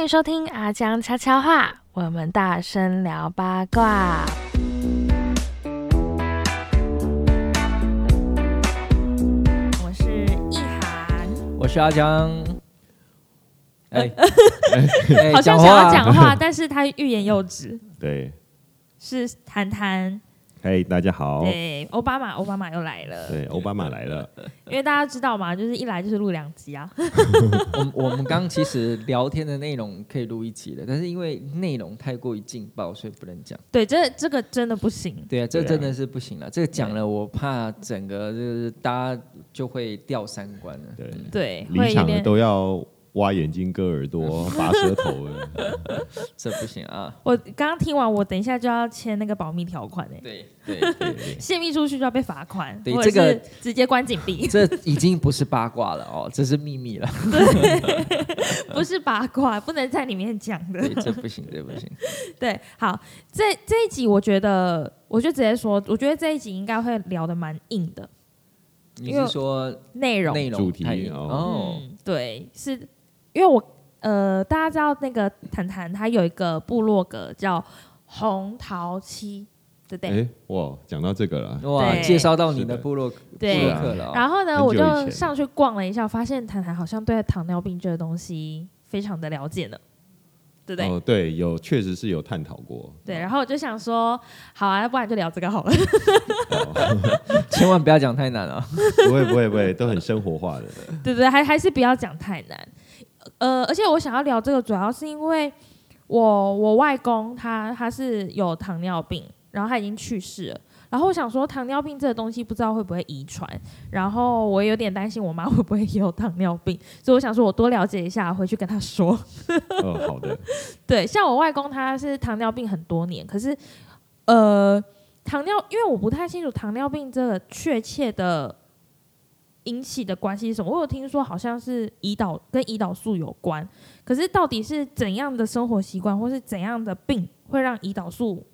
欢迎收听阿江悄悄话，我们大声聊八卦。我是意涵，我是阿江。哎，哎好像想要讲话，但是他欲言又止。对，是谈谈，嘿，大家好。对，奥巴马，奥巴马又来了。对，奥巴马来了。因为大家知道嘛，就是一来就是录两集啊。我我们刚其实聊天的内容可以录一集的，但是因为内容太过于劲爆，所以不能讲。对，这这个真的不行。对啊，这真的是不行了。这个讲了，我怕整个就是大家就会掉三观了。对对，离场的都要。挖眼睛、割耳朵、拔舌头 这不行啊！我刚刚听完，我等一下就要签那个保密条款哎。对对，泄密出去就要被罚款，对这个直接关紧闭。这已经不是八卦了哦，这是秘密了。对，不是八卦，不能在里面讲的。对，这不行，这不行。对，好，这这一集我觉得，我就直接说，我觉得这一集应该会聊的蛮硬的。你是说内容、内容主题哦？对，是。因为我呃，大家知道那个谈谈他有一个部落格叫红桃七，对不对？哎，哇，讲到这个了，哇，介绍到你的部落对了。然后呢，我就上去逛了一下，发现谈谈好像对糖尿病这个东西非常的了解呢，对不对？哦，对，有确实是有探讨过。对，然后我就想说，好啊，要不然就聊这个好了。千万不要讲太难啊！不会不会不会，都很生活化的。对对，还还是不要讲太难。呃，而且我想要聊这个，主要是因为我我外公他他是有糖尿病，然后他已经去世了。然后我想说，糖尿病这个东西不知道会不会遗传，然后我有点担心我妈会不会也有糖尿病，所以我想说我多了解一下，回去跟他说。哦，好的。对，像我外公他是糖尿病很多年，可是呃，糖尿因为我不太清楚糖尿病这个确切的。引起的关系是什么？我有听说好像是胰岛跟胰岛素有关，可是到底是怎样的生活习惯，或是怎样的病会让胰岛素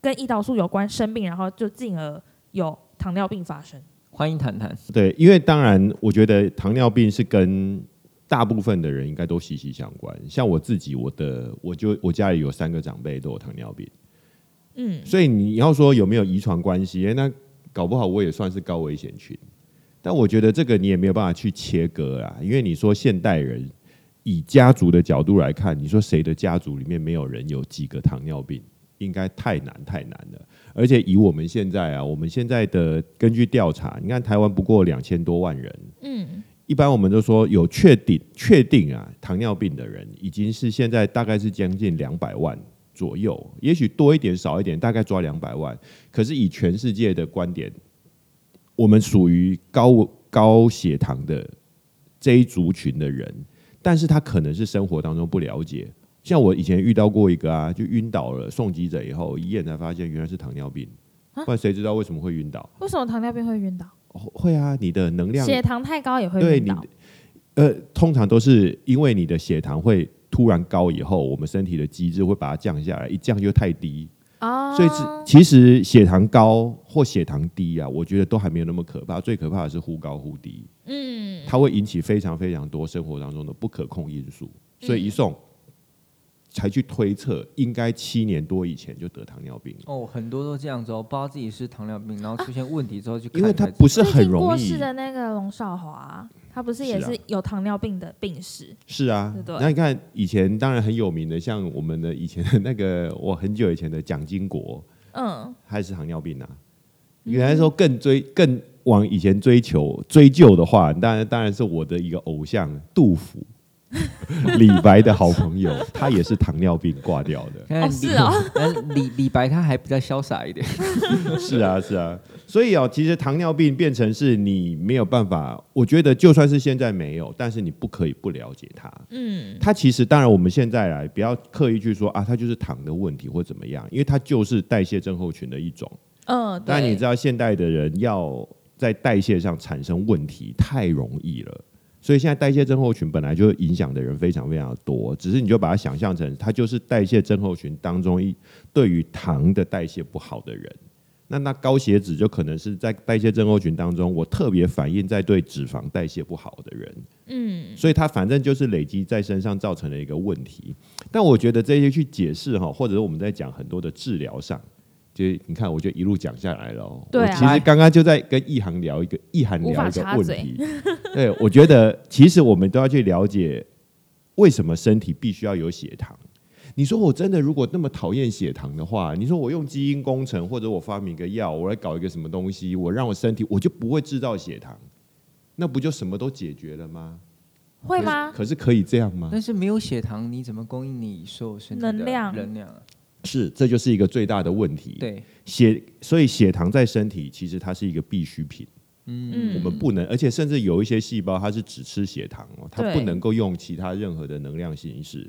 跟胰岛素有关生病，然后就进而有糖尿病发生？欢迎谈谈。对，因为当然，我觉得糖尿病是跟大部分的人应该都息息相关。像我自己，我的我就我家里有三个长辈都有糖尿病，嗯，所以你要说有没有遗传关系？那搞不好我也算是高危险群。但我觉得这个你也没有办法去切割啊，因为你说现代人以家族的角度来看，你说谁的家族里面没有人有几个糖尿病，应该太难太难了。而且以我们现在啊，我们现在的根据调查，你看台湾不过两千多万人，嗯，一般我们都说有确定确定啊糖尿病的人，已经是现在大概是将近两百万左右，也许多一点少一点，大概抓两百万。可是以全世界的观点。我们属于高高血糖的这一族群的人，但是他可能是生活当中不了解。像我以前遇到过一个啊，就晕倒了，送急诊以后一验才发现原来是糖尿病。不然谁知道为什么会晕倒？为什么糖尿病会晕倒？会啊，你的能量血糖太高也会晕倒。呃，通常都是因为你的血糖会突然高以后，我们身体的机制会把它降下来，一降就太低。所以其实血糖高或血糖低啊，我觉得都还没有那么可怕。最可怕的是忽高忽低，嗯，它会引起非常非常多生活当中的不可控因素。所以一送才去推测，应该七年多以前就得糖尿病哦，很多都这样子哦，不知道自己是糖尿病，然后出现问题之后就因为他不是很容易。过世的那个龙少华。他不是也是有糖尿病的病史？是啊，那你看以前当然很有名的，像我们的以前的那个，我很久以前的蒋经国，嗯，还是糖尿病啊。原来说更追更往以前追求追究的话，当然当然是我的一个偶像杜甫。李白的好朋友，他也是糖尿病挂掉的。哦，是啊，李李白他还比较潇洒一点。是啊，是啊。所以哦，其实糖尿病变成是你没有办法。我觉得就算是现在没有，但是你不可以不了解它。嗯，它其实当然我们现在来不要刻意去说啊，它就是糖的问题或怎么样，因为它就是代谢症候群的一种。嗯，但你知道现代的人要在代谢上产生问题太容易了。所以现在代谢症候群本来就影响的人非常非常多，只是你就把它想象成它就是代谢症候群当中一对于糖的代谢不好的人。那那高血脂就可能是在代谢症候群当中，我特别反映在对脂肪代谢不好的人，嗯，所以它反正就是累积在身上造成了一个问题。但我觉得这些去解释哈，或者我们在讲很多的治疗上，就你看，我就一路讲下来了。对，其实刚刚就在跟易航聊一个易航聊一个问题。对，我觉得其实我们都要去了解为什么身体必须要有血糖。你说我真的如果那么讨厌血糖的话，你说我用基因工程或者我发明个药，我来搞一个什么东西，我让我身体我就不会制造血糖，那不就什么都解决了吗？会吗？可是可以这样吗？但是没有血糖，你怎么供应你所有身体能量？能量是，这就是一个最大的问题。对血，所以血糖在身体其实它是一个必需品。嗯，我们不能，而且甚至有一些细胞它是只吃血糖哦，它不能够用其他任何的能量形式。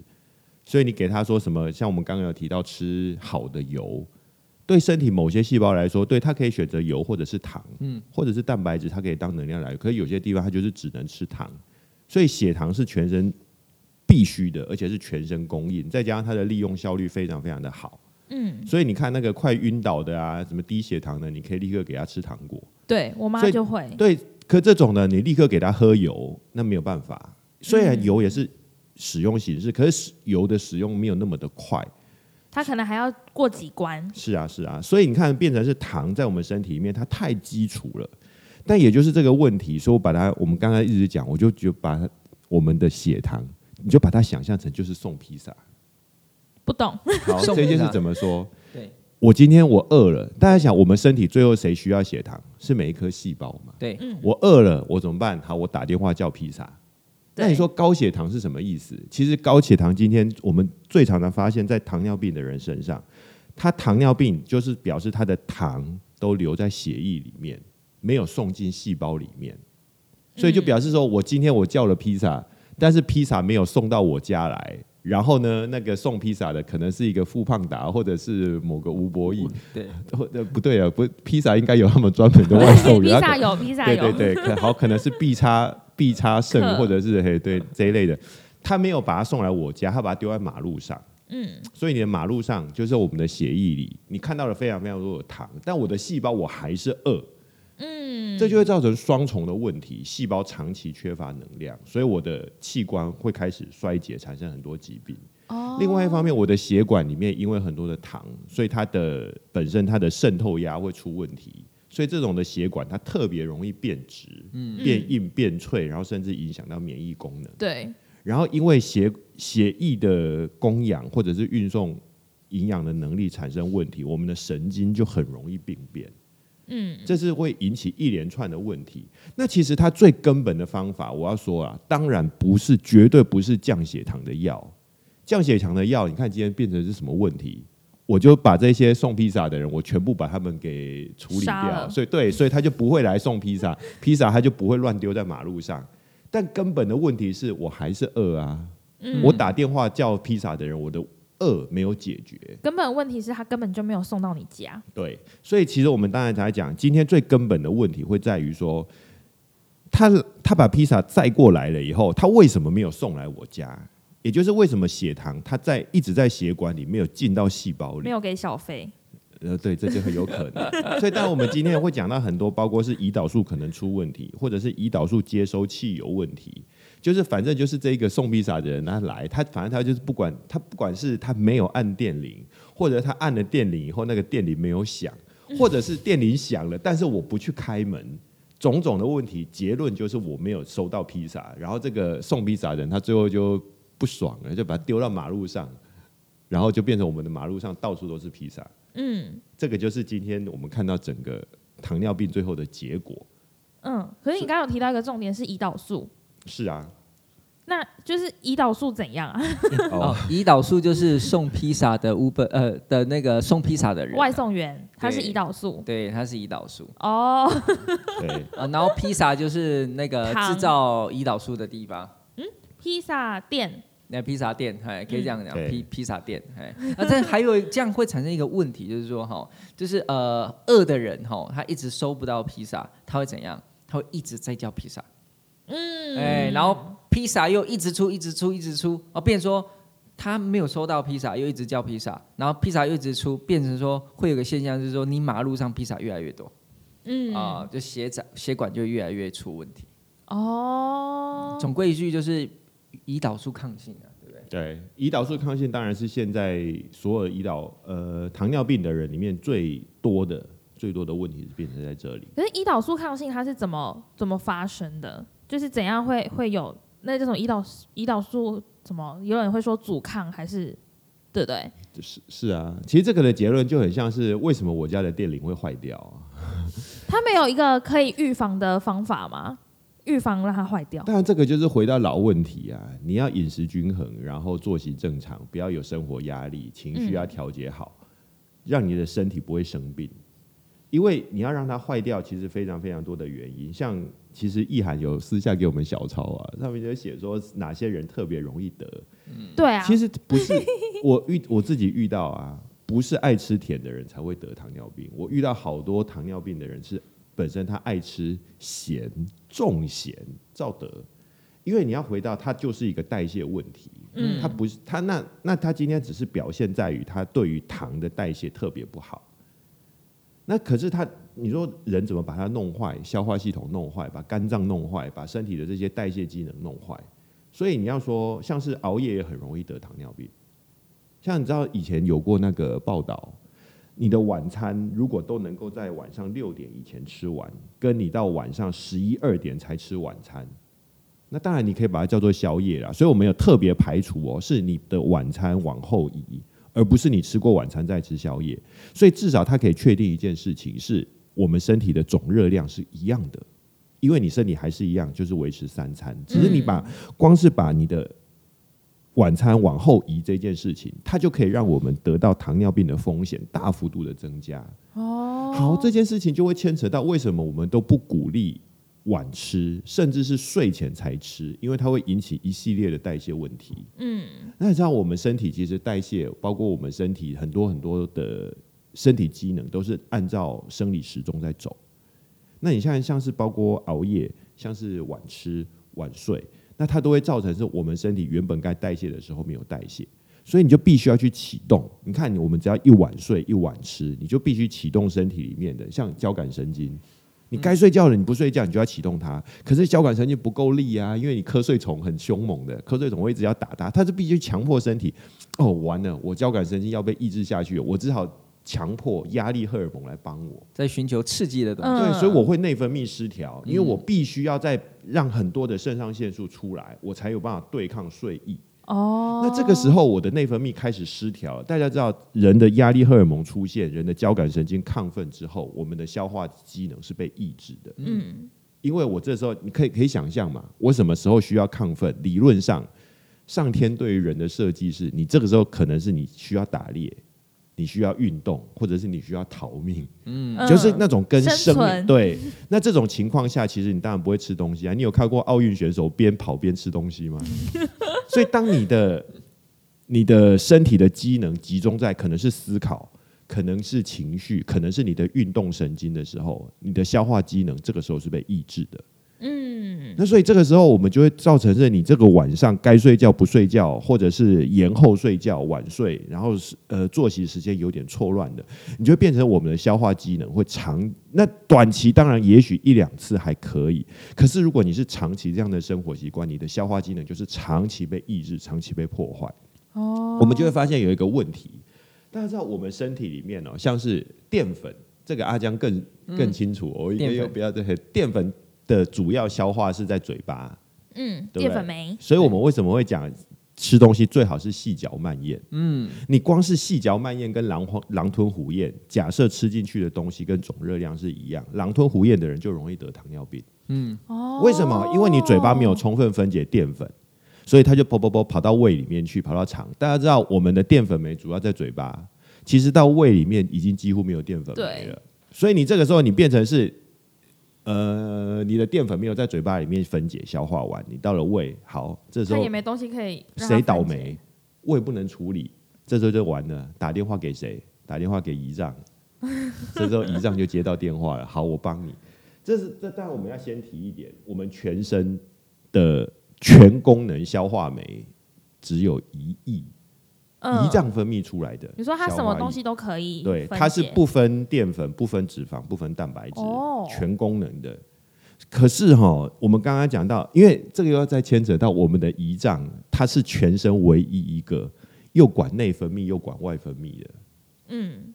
所以你给他说什么？像我们刚刚有提到吃好的油，对身体某些细胞来说，对它可以选择油或者是糖，嗯，或者是蛋白质，它可以当能量来。可是有些地方它就是只能吃糖，所以血糖是全身必须的，而且是全身供应，再加上它的利用效率非常非常的好，嗯。所以你看那个快晕倒的啊，什么低血糖的，你可以立刻给他吃糖果。对我妈就会对，可这种呢，你立刻给他喝油，那没有办法。虽然油也是。使用形式，可是油的使用没有那么的快，它可能还要过几关。是啊，是啊，所以你看，变成是糖在我们身体里面，它太基础了。但也就是这个问题，说我把它，我们刚才一直讲，我就就把我们的血糖，你就把它想象成就是送披萨。不懂，好，这件事怎么说？对，我今天我饿了，大家想，我们身体最后谁需要血糖？是每一颗细胞嘛？对，我饿了，我怎么办？好，我打电话叫披萨。那你说高血糖是什么意思？其实高血糖今天我们最常常发现，在糖尿病的人身上，他糖尿病就是表示他的糖都留在血液里面，没有送进细胞里面，所以就表示说我今天我叫了披萨，但是披萨没有送到我家来，然后呢，那个送披萨的可能是一个富胖达或者是某个吴博义，对，呃不对啊，不披萨应该有他们专门的外送 员，披萨有披萨有，对对对，好可能是 B 叉。必差肾或者是嘿对这一类的，他没有把它送来我家，他把它丢在马路上。嗯，所以你的马路上就是我们的血液里，你看到了非常非常多的糖，但我的细胞我还是饿。嗯，这就会造成双重的问题，细胞长期缺乏能量，所以我的器官会开始衰竭，产生很多疾病。哦，另外一方面，我的血管里面因为很多的糖，所以它的本身它的渗透压会出问题。所以这种的血管它特别容易变直、变硬、变脆，然后甚至影响到免疫功能。对。然后因为血血液的供氧或者是运送营养的能力产生问题，我们的神经就很容易病变。嗯，这是会引起一连串的问题。那其实它最根本的方法，我要说啊，当然不是，绝对不是降血糖的药。降血糖的药，你看今天变成是什么问题？我就把这些送披萨的人，我全部把他们给处理掉，所以对，所以他就不会来送披萨，披萨他就不会乱丢在马路上。但根本的问题是我还是饿啊！我打电话叫披萨的人，我的饿没有解决。根本问题是他根本就没有送到你家。对，所以其实我们当然才讲，今天最根本的问题会在于说，他他把披萨载过来了以后，他为什么没有送来我家？也就是为什么血糖它在一直在血管里没有进到细胞里，没有给小费。呃，对，这就很有可能。所以，但我们今天会讲到很多，包括是胰岛素可能出问题，或者是胰岛素接收器有问题。就是反正就是这个送披萨的人他来，他反正他就是不管他不管是他没有按电铃，或者他按了电铃以后那个电铃没有响，或者是电铃响了，但是我不去开门，种种的问题，结论就是我没有收到披萨。然后这个送披萨人他最后就。不爽了，就把它丢到马路上，然后就变成我们的马路上到处都是披萨。嗯，这个就是今天我们看到整个糖尿病最后的结果。嗯，可是你刚刚有提到一个重点是胰岛素。是啊，那就是胰岛素怎样啊？哦，胰岛素就是送披萨的 Uber 呃的那个送披萨的人，外送员，他是胰岛素。对，他是胰岛素。哦，对，然后披萨就是那个制造胰岛素的地方。嗯？披萨店，那披萨店，哎，可以这样讲，披披萨店，哎，那这还有这样会产生一个问题，就是说，哈，就是呃，饿的人，哈，他一直收不到披萨，他会怎样？他会一直在叫披萨，嗯，哎，然后披萨又一直出，一直出，一直出，哦，变说他没有收到披萨，又一直叫披萨，然后披萨又一直出，变成说会有个现象，就是说你马路上披萨越来越多，嗯啊，就血管血管就越来越出问题。哦，总归一句就是胰岛素抗性啊，对不对？对，胰岛素抗性当然是现在所有胰岛呃糖尿病的人里面最多的最多的问题是变成在这里。可是胰岛素抗性它是怎么怎么发生的？就是怎样会会有那这种胰岛胰岛素怎么？有人会说阻抗还是对不对？是是啊，其实这个的结论就很像是为什么我家的电铃会坏掉啊？它没有一个可以预防的方法吗？预防让它坏掉？当然，这个就是回到老问题啊！你要饮食均衡，然后作息正常，不要有生活压力，情绪要调节好，让你的身体不会生病。因为你要让它坏掉，其实非常非常多的原因。像其实意涵有私下给我们小抄啊，上面就写说哪些人特别容易得。对啊，其实不是 我遇我自己遇到啊，不是爱吃甜的人才会得糖尿病。我遇到好多糖尿病的人是本身他爱吃咸，重咸照得。因为你要回到它就是一个代谢问题，嗯，它不是它那那它今天只是表现在于它对于糖的代谢特别不好。那可是他，你说人怎么把它弄坏？消化系统弄坏，把肝脏弄坏，把身体的这些代谢机能弄坏。所以你要说，像是熬夜也很容易得糖尿病。像你知道以前有过那个报道，你的晚餐如果都能够在晚上六点以前吃完，跟你到晚上十一二点才吃晚餐，那当然你可以把它叫做宵夜了。所以我们有特别排除哦，是你的晚餐往后移。而不是你吃过晚餐再吃宵夜，所以至少它可以确定一件事情：是我们身体的总热量是一样的，因为你身体还是一样，就是维持三餐，只是你把光是把你的晚餐往后移这件事情，它就可以让我们得到糖尿病的风险大幅度的增加。哦，好，这件事情就会牵扯到为什么我们都不鼓励。晚吃，甚至是睡前才吃，因为它会引起一系列的代谢问题。嗯，那你知道我们身体其实代谢，包括我们身体很多很多的身体机能，都是按照生理时钟在走。那你现在像是包括熬夜，像是晚吃晚睡，那它都会造成是我们身体原本该代谢的时候没有代谢，所以你就必须要去启动。你看，我们只要一晚睡一晚吃，你就必须启动身体里面的像交感神经。你该睡觉了，你不睡觉，你就要启动它。可是交感神经不够力啊，因为你瞌睡虫很凶猛的，瞌睡虫会一直要打它，它是必须强迫身体。哦，完了，我交感神经要被抑制下去，我只好强迫压力荷尔蒙来帮我，在寻求刺激的东西。对，所以我会内分泌失调，因为我必须要在让很多的肾上腺素出来，我才有办法对抗睡意。哦，那这个时候我的内分泌开始失调。大家知道，人的压力荷尔蒙出现，人的交感神经亢奋之后，我们的消化机能是被抑制的。嗯，因为我这时候你可以可以想象嘛，我什么时候需要亢奋？理论上，上天对于人的设计是你这个时候可能是你需要打猎。你需要运动，或者是你需要逃命，嗯，就是那种跟生命对。那这种情况下，其实你当然不会吃东西啊。你有看过奥运选手边跑边吃东西吗？所以，当你的你的身体的机能集中在可能是思考，可能是情绪，可能是你的运动神经的时候，你的消化机能这个时候是被抑制的。嗯，那所以这个时候我们就会造成是，你这个晚上该睡觉不睡觉，或者是延后睡觉、晚睡，然后是呃作息时间有点错乱的，你就变成我们的消化机能会长。那短期当然也许一两次还可以，可是如果你是长期这样的生活习惯，你的消化机能就是长期被抑制、长期被破坏。哦，我们就会发现有一个问题，大家知道我们身体里面哦，像是淀粉，这个阿江更更清楚，我应该不要这些淀粉。的主要消化是在嘴巴，嗯，淀粉酶。所以我们为什么会讲吃东西最好是细嚼慢咽？嗯，你光是细嚼慢咽跟狼狼吞虎咽，假设吃进去的东西跟总热量是一样，狼吞虎咽的人就容易得糖尿病。嗯，哦，为什么？因为你嘴巴没有充分分解淀粉，所以它就跑跑跑跑到胃里面去，跑到肠。大家知道我们的淀粉酶主要在嘴巴，其实到胃里面已经几乎没有淀粉酶了。所以你这个时候你变成是。呃，你的淀粉没有在嘴巴里面分解消化完，你到了胃，好，这时候也没东西可以。谁倒霉？胃不能处理，这时候就完了。打电话给谁？打电话给胰脏，这时候胰脏就接到电话了。好，我帮你。这是这，但我们要先提一点，我们全身的全功能消化酶只有一亿，胰脏分泌出来的。你说它什么东西都可以？对，它是不分淀粉、不分脂肪、不分蛋白质，全功能的。可是哈，我们刚刚讲到，因为这个又要再牵扯到我们的胰脏，它是全身唯一一个又管内分泌又管外分泌的。嗯，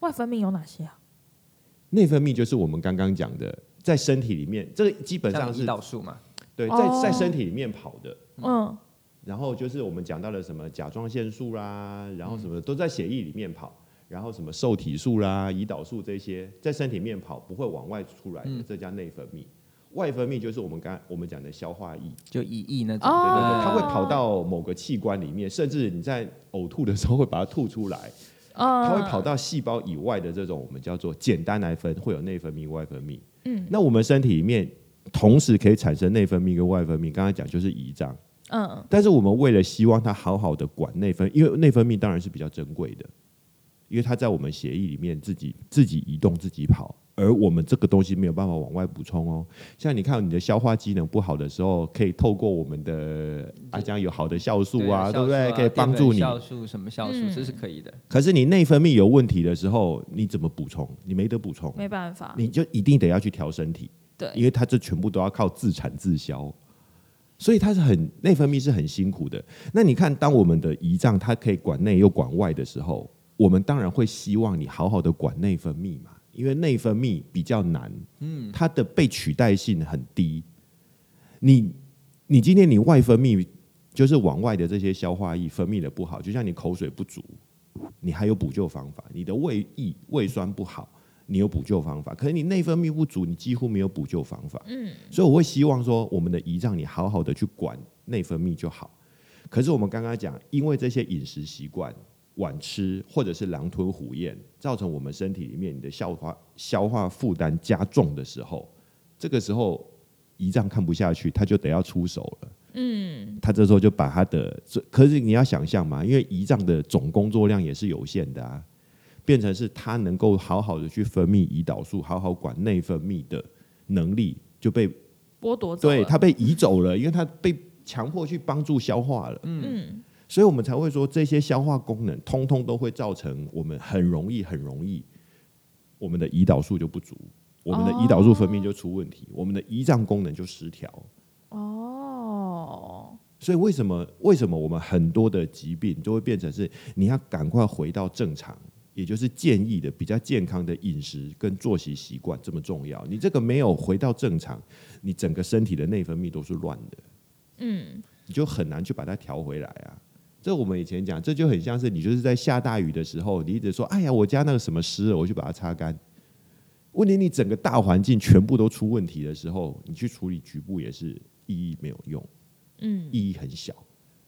外分泌有哪些啊？内分泌就是我们刚刚讲的，在身体里面，这个基本上是胰岛素嘛？对，在在身体里面跑的。嗯。然后就是我们讲到了什么甲状腺素啦，然后什么都在血液里面跑，然后什么受体素啦、胰岛素这些在身体面跑，不会往外出来的，这叫内分泌。外分泌就是我们刚我们讲的消化液，就胰液那种，对对对，它会跑到某个器官里面，甚至你在呕吐的时候会把它吐出来。它会跑到细胞以外的这种我们叫做简单来分，会有内分泌、外分泌。嗯，那我们身体里面同时可以产生内分泌跟外分泌，刚才讲就是胰脏。嗯，但是我们为了希望他好好的管内分，因为内分泌当然是比较珍贵的，因为它在我们协议里面自己自己移动、自己跑，而我们这个东西没有办法往外补充哦。像你看你的消化机能不好的时候，可以透过我们的阿姜有好的酵素啊，对不对？可以帮助你酵素什么酵素，这是可以的。可是你内分泌有问题的时候，你怎么补充？你没得补充，没办法，你就一定得要去调身体。对，因为它这全部都要靠自产自销。所以它是很内分泌是很辛苦的。那你看，当我们的胰脏它可以管内又管外的时候，我们当然会希望你好好的管内分泌嘛，因为内分泌比较难，嗯，它的被取代性很低。你你今天你外分泌就是往外的这些消化液分泌的不好，就像你口水不足，你还有补救方法。你的胃液胃酸不好。你有补救方法，可是你内分泌不足，你几乎没有补救方法。嗯，所以我会希望说，我们的胰脏你好好的去管内分泌就好。可是我们刚刚讲，因为这些饮食习惯，晚吃或者是狼吞虎咽，造成我们身体里面你的消化消化负担加重的时候，这个时候胰脏看不下去，他就得要出手了。嗯，他这时候就把他的，可是你要想象嘛，因为胰脏的总工作量也是有限的啊。变成是他能够好好的去分泌胰岛素，好好管内分泌的能力就被剥夺，对他被移走了，因为他被强迫去帮助消化了。嗯，所以我们才会说这些消化功能通通都会造成我们很容易很容易，我们的胰岛素就不足，我们的胰岛素分泌就出问题，我们的胰脏功能就失调。哦，所以为什么为什么我们很多的疾病就会变成是你要赶快回到正常？也就是建议的比较健康的饮食跟作息习惯这么重要。你这个没有回到正常，你整个身体的内分泌都是乱的，嗯，你就很难去把它调回来啊。这我们以前讲，这就很像是你就是在下大雨的时候，你一直说：“哎呀，我家那个什么湿了，我去把它擦干。”问题你整个大环境全部都出问题的时候，你去处理局部也是意义没有用，嗯，意义很小。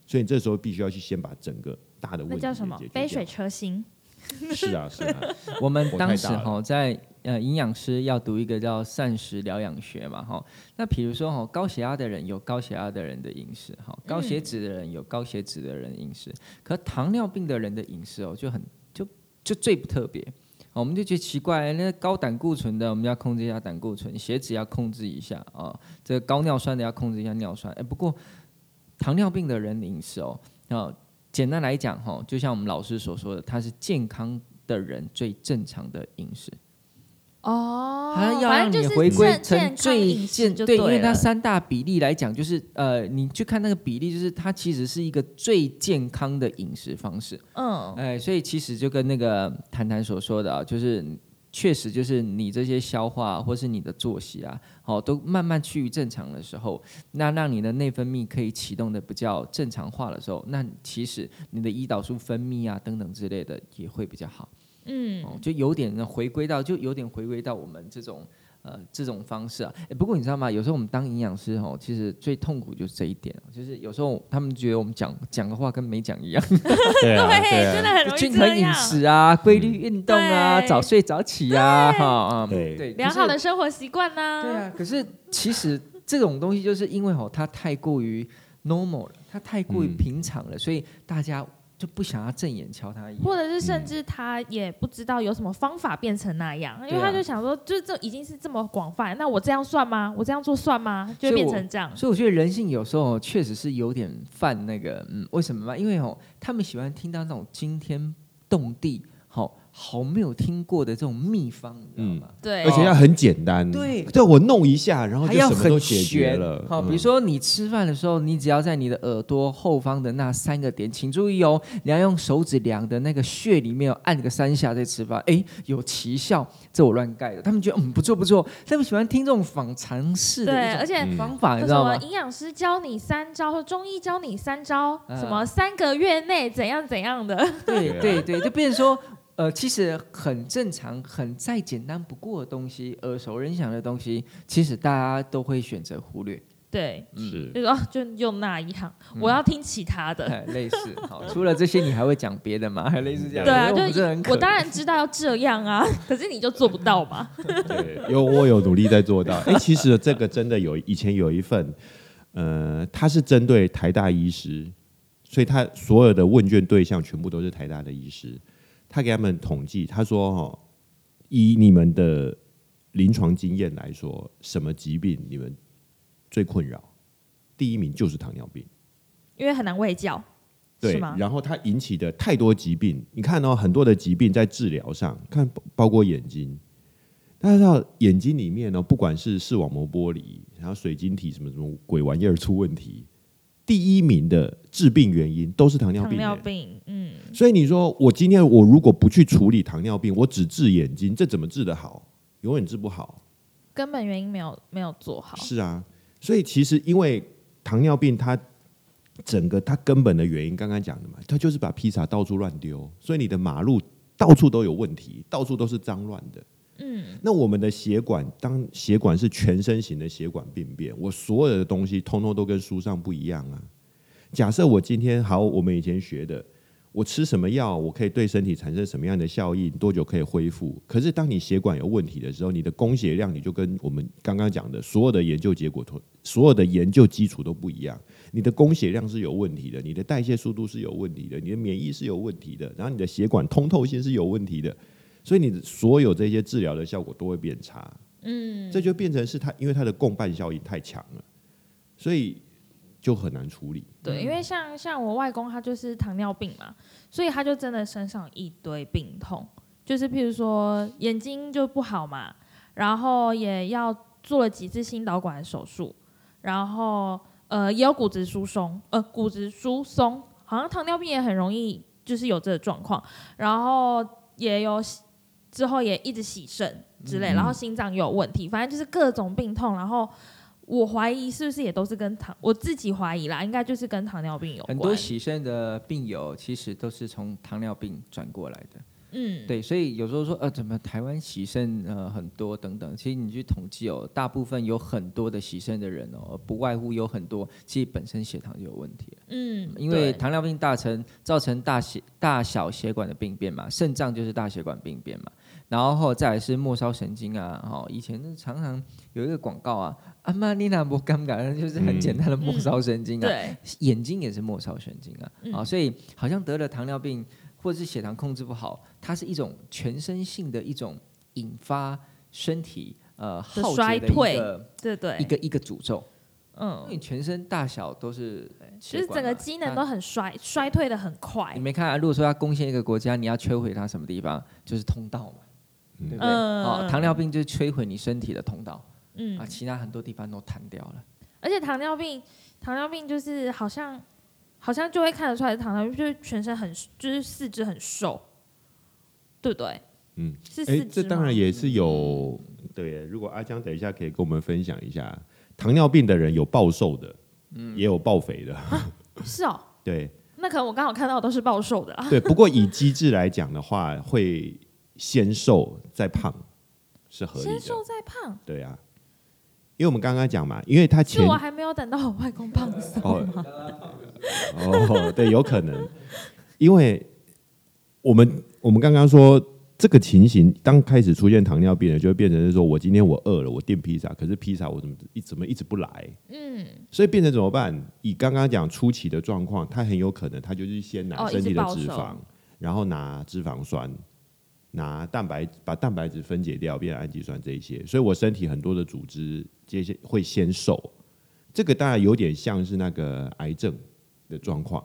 所以你这时候必须要去先把整个大的问题叫什么？杯水车薪。是啊，是啊。我们当时哈在呃营养师要读一个叫膳食疗养学嘛哈。那比如说哈高血压的人有高血压的人的饮食哈，高血脂的人有高血脂的人饮食，可糖尿病的人的饮食哦就很就就最不特别。我们就觉得奇怪，那高胆固醇的我们要控制一下胆固醇，血脂要控制一下啊，这个高尿酸的要控制一下尿酸。哎，不过糖尿病的人饮食哦啊。简单来讲，哈，就像我们老师所说的，它是健康的人最正常的饮食。哦，它要让你回归成最健对，因为它三大比例来讲，就是呃，你去看那个比例，就是它其实是一个最健康的饮食方式。嗯，哎，所以其实就跟那个谈谈所说的啊，就是。确实，就是你这些消化或是你的作息啊，好，都慢慢趋于正常的时候，那让你的内分泌可以启动的比较正常化的时候，那其实你的胰岛素分泌啊等等之类的也会比较好。嗯，哦就有点回归到，就有点回归到我们这种。呃，这种方式啊，哎，不过你知道吗？有时候我们当营养师哦，其实最痛苦就是这一点，就是有时候他们觉得我们讲讲的话跟没讲一样。对啊，真的很容易均衡饮食啊，规律运动啊，早睡早起啊，哈啊，对。对，良好的生活习惯呢。对啊，可是其实这种东西就是因为哦，它太过于 normal 了，它太过于平常了，所以大家就不想要正眼瞧他一眼，或者是甚至他也不知道有什么方法变成那样，因为他就想说，就是这已经是这么广泛，那我这样算吗？我这样做算吗？就变成这样。所以我觉得人性有时候确实是有点犯那个，嗯，为什么嘛？因为哦，他们喜欢听到那种惊天动地，好。好没有听过的这种秘方，你知道吗？对，而且要很简单。对，对我弄一下，然后就什么都解决了。好，比如说你吃饭的时候，你只要在你的耳朵后方的那三个点，请注意哦，你要用手指量的那个穴里面按个三下再吃饭，哎，有奇效。这我乱盖的，他们觉得嗯不错不错，他们喜欢听这种仿尝试的对，而且方法，你知道吗？营养师教你三招，或中医教你三招，什么三个月内怎样怎样的？对对对，就变成说。呃，其实很正常，很再简单不过的东西，耳熟能详的东西，其实大家都会选择忽略。对，是，就说就用那一行，我要听其他的。类似，好，除了这些，你还会讲别的吗？还 类似这样？对啊，就我当然知道要这样啊，可是你就做不到嘛。对，有我有努力在做到。哎，其实这个真的有，以前有一份，呃，它是针对台大医师，所以他所有的问卷对象全部都是台大的医师。他给他们统计，他说：“哈，以你们的临床经验来说，什么疾病你们最困扰？第一名就是糖尿病，因为很难喂教，对然后它引起的太多疾病，你看到很多的疾病在治疗上，看包括眼睛，大家知道眼睛里面呢，不管是视网膜剥离，然后水晶体什么什么鬼玩意儿出问题。”第一名的致病原因都是糖尿病。糖尿病，嗯。所以你说我今天我如果不去处理糖尿病，我只治眼睛，这怎么治得好？永远治不好。根本原因没有没有做好。是啊，所以其实因为糖尿病，它整个它根本的原因，刚刚讲的嘛，它就是把披萨到处乱丢，所以你的马路到处都有问题，到处都是脏乱的。嗯，那我们的血管，当血管是全身型的血管病变，我所有的东西通通都跟书上不一样啊。假设我今天好，我们以前学的，我吃什么药，我可以对身体产生什么样的效应，多久可以恢复？可是当你血管有问题的时候，你的供血量你就跟我们刚刚讲的所有的研究结果、所有的研究基础都不一样。你的供血量是有问题的，你的代谢速度是有问题的，你的免疫是有问题的，然后你的血管通透性是有问题的。所以你所有这些治疗的效果都会变差，嗯，这就变成是它，因为它的共伴效应太强了，所以就很难处理。对，因为像像我外公他就是糖尿病嘛，所以他就真的身上一堆病痛，就是譬如说眼睛就不好嘛，然后也要做了几次心导管手术，然后呃也有骨质疏松，呃骨质疏松，好像糖尿病也很容易就是有这个状况，然后也有。之后也一直洗肾之类，然后心脏有问题，反正就是各种病痛。然后我怀疑是不是也都是跟糖，我自己怀疑啦，应该就是跟糖尿病有关。很多洗肾的病友其实都是从糖尿病转过来的。嗯，对，所以有时候说呃，怎么台湾洗肾呃很多等等，其实你去统计哦，大部分有很多的洗肾的人哦，不外乎有很多其实本身血糖就有问题嗯，因为糖尿病大成造成大血大小血管的病变嘛，肾脏就是大血管病变嘛。然后再来是末梢神经啊，哈，以前常常有一个广告啊，阿玛尼娜波尴尬，就是很简单的末梢神经啊，对，眼睛也是末梢神经啊，啊，所以好像得了糖尿病或者是血糖控制不好，它是一种全身性的一种引发身体呃耗衰退，对对，一个一个诅咒，嗯，因为全身大小都是，其实整个机能都很衰衰退的很快。你没看啊？如果说要攻陷一个国家，你要摧毁它什么地方？就是通道嘛。对不对？哦，糖尿病就是摧毁你身体的通道，嗯啊，其他很多地方都瘫掉了。而且糖尿病，糖尿病就是好像好像就会看得出来，糖尿病就是全身很就是四肢很瘦，对不对？嗯，是四肢。这当然也是有对。如果阿江等一下可以跟我们分享一下，糖尿病的人有暴瘦的，嗯，也有暴肥的，是哦。对，那可能我刚好看到都是暴瘦的。对，不过以机制来讲的话，会。先瘦再胖是合理的。先瘦再胖，对啊，因为我们刚刚讲嘛，因为他前我还没有等到我外公胖的时候。哦，对，有可能，因为我们我们刚刚说这个情形当开始出现糖尿病了，就会变成是说我今天我饿了，我订披萨，可是披萨我怎么一怎么一直不来？嗯，所以变成怎么办？以刚刚讲初期的状况，他很有可能他就是先拿身体的脂肪，然后拿脂肪酸，拿蛋白把蛋白质分解掉，变成氨基酸这一些，所以我身体很多的组织这些会先瘦。这个当然有点像是那个癌症的状况。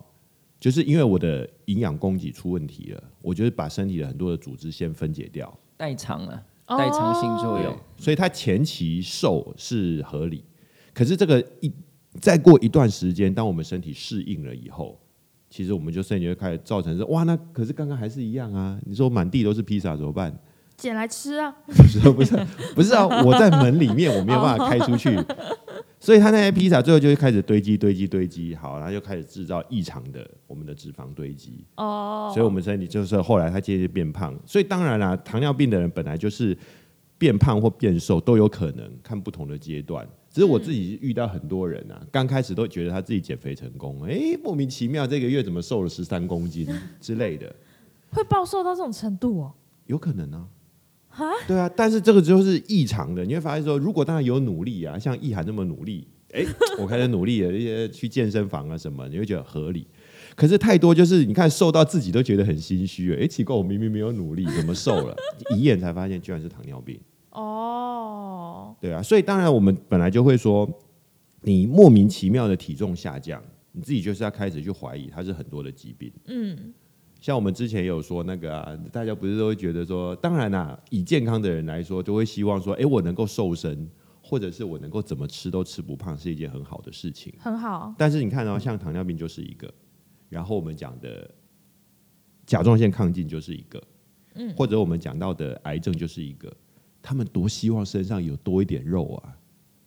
就是因为我的营养供给出问题了，我觉得把身体的很多的组织先分解掉，代偿了，代偿性作用，所以它前期瘦是合理，可是这个一再过一段时间，当我们身体适应了以后，其实我们就身体就开始造成是哇，那可是刚刚还是一样啊，你说满地都是披萨怎么办？捡来吃啊？不是不是不是啊，我在门里面我没有办法开出去。所以他那些披萨最后就会开始堆积、堆积、堆积，好，然后就开始制造异常的我们的脂肪堆积。哦，所以我们身体就是后来他渐渐变胖。所以当然啦，糖尿病的人本来就是变胖或变瘦都有可能，看不同的阶段。只是我自己遇到很多人啊，刚开始都觉得他自己减肥成功，哎，莫名其妙这个月怎么瘦了十三公斤之类的，会暴瘦到这种程度哦？有可能啊。对啊，但是这个就是异常的，你会发现说，如果当然有努力啊，像易涵那么努力，哎，我开始努力了，一些去健身房啊什么，你会觉得合理。可是太多就是你看瘦到自己都觉得很心虚，哎，奇怪，我明明没有努力，怎么瘦了？一验才发现居然是糖尿病。哦，对啊，所以当然我们本来就会说，你莫名其妙的体重下降，你自己就是要开始去怀疑它是很多的疾病。嗯。像我们之前有说那个啊，大家不是都会觉得说，当然啦，以健康的人来说，就会希望说，哎，我能够瘦身，或者是我能够怎么吃都吃不胖，是一件很好的事情。很好。但是你看到像糖尿病就是一个，然后我们讲的甲状腺亢进就是一个，嗯，或者我们讲到的癌症就是一个，他们多希望身上有多一点肉啊，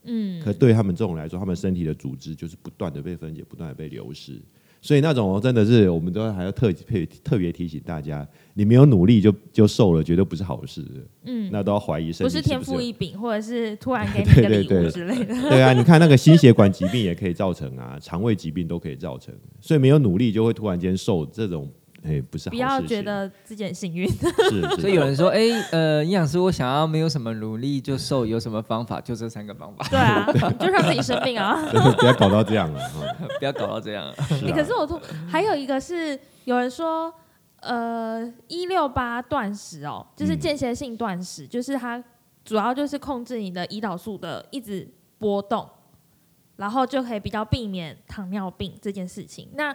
嗯，可对他们这种来说，他们身体的组织就是不断的被分解，不断的被流失。所以那种真的是，我们都还要特特特别提醒大家，你没有努力就就瘦了，绝对不是好事。嗯，那都要怀疑身体不是天赋异禀，或者是突然给你个礼物之类的。对啊，你看那个心血管疾病也可以造成啊，肠胃疾病都可以造成。所以没有努力就会突然间瘦，这种。哎，不是，不要觉得自己很幸运。是，所以有人说，哎，呃，营养师，我想要没有什么努力就瘦，有什么方法？就这三个方法。对啊，就让自己生病啊！不要搞到这样了，不要搞到这样。可是我还有一个是有人说，呃，一六八断食哦，就是间歇性断食，就是它主要就是控制你的胰岛素的一直波动，然后就可以比较避免糖尿病这件事情。那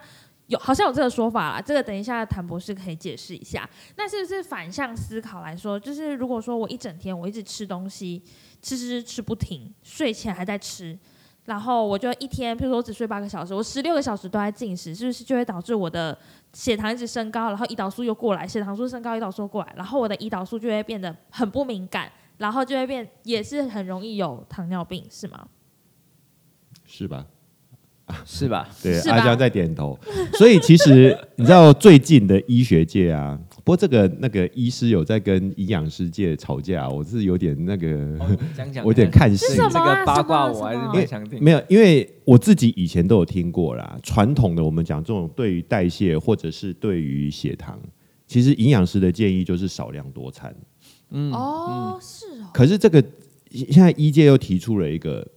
有好像有这个说法啦，这个等一下谭博士可以解释一下。那是不是反向思考来说，就是如果说我一整天我一直吃东西，吃吃吃不停，睡前还在吃，然后我就一天，譬如说我只睡八个小时，我十六个小时都在进食，是不是就会导致我的血糖一直升高，然后胰岛素又过来，血糖素升高，胰岛素过来，然后我的胰岛素就会变得很不敏感，然后就会变也是很容易有糖尿病，是吗？是吧？是吧？对，阿江在点头。所以其实你知道最近的医学界啊，不过这个那个医师有在跟营养师界吵架，我是有点那个，讲讲，我有点看戏。这个八卦我还是蛮想听。没有，因为我自己以前都有听过啦。传统的我们讲这种对于代谢或者是对于血糖，其实营养师的建议就是少量多餐。嗯哦，是哦。可是这个现在医界又提出了一个。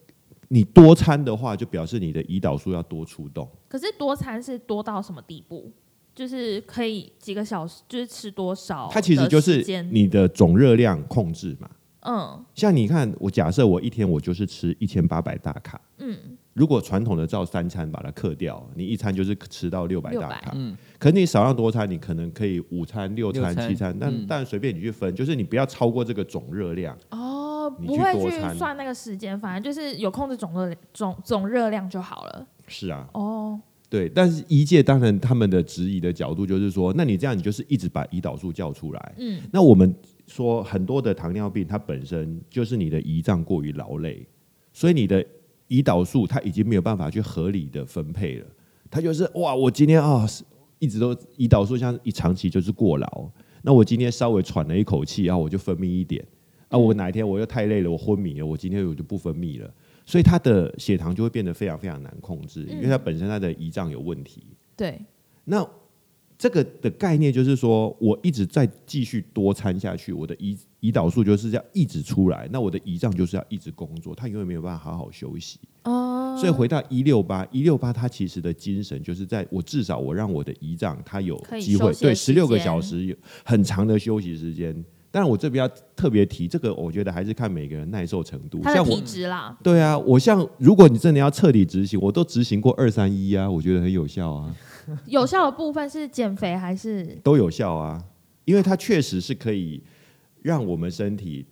你多餐的话，就表示你的胰岛素要多出动。可是多餐是多到什么地步？就是可以几个小时，就是吃多少？它其实就是你的总热量控制嘛。嗯，像你看，我假设我一天我就是吃一千八百大卡。嗯，如果传统的照三餐把它克掉，你一餐就是吃到六百大卡。嗯，可是你少量多餐，你可能可以午餐、六餐、七餐，但但随便你去分，就是你不要超过这个总热量。哦。不会去算那个时间，反正就是有控制总热总总热量就好了。是啊，哦，对，但是一届当然他们的质疑的角度就是说，那你这样你就是一直把胰岛素叫出来，嗯，那我们说很多的糖尿病它本身就是你的胰脏过于劳累，所以你的胰岛素它已经没有办法去合理的分配了，它就是哇，我今天啊一直都胰岛素像一长期就是过劳，那我今天稍微喘了一口气，然后我就分泌一点。啊，我哪一天我又太累了，我昏迷了，我今天我就不分泌了，所以他的血糖就会变得非常非常难控制，因为他本身他的胰脏有问题。对，那这个的概念就是说，我一直在继续多餐下去，我的胰胰岛素就是要一直出来，那我的胰脏就是要一直工作，它永远没有办法好好休息。哦，所以回到一六八一六八，它其实的精神就是在我至少我让我的胰脏它有机会对十六个小时有很长的休息时间。但是我这边要特别提这个，我觉得还是看每个人耐受程度。像体质啦。对啊，我像如果你真的要彻底执行，我都执行过二三一啊，我觉得很有效啊。有效的部分是减肥还是？都有效啊，因为它确实是可以让我们身体。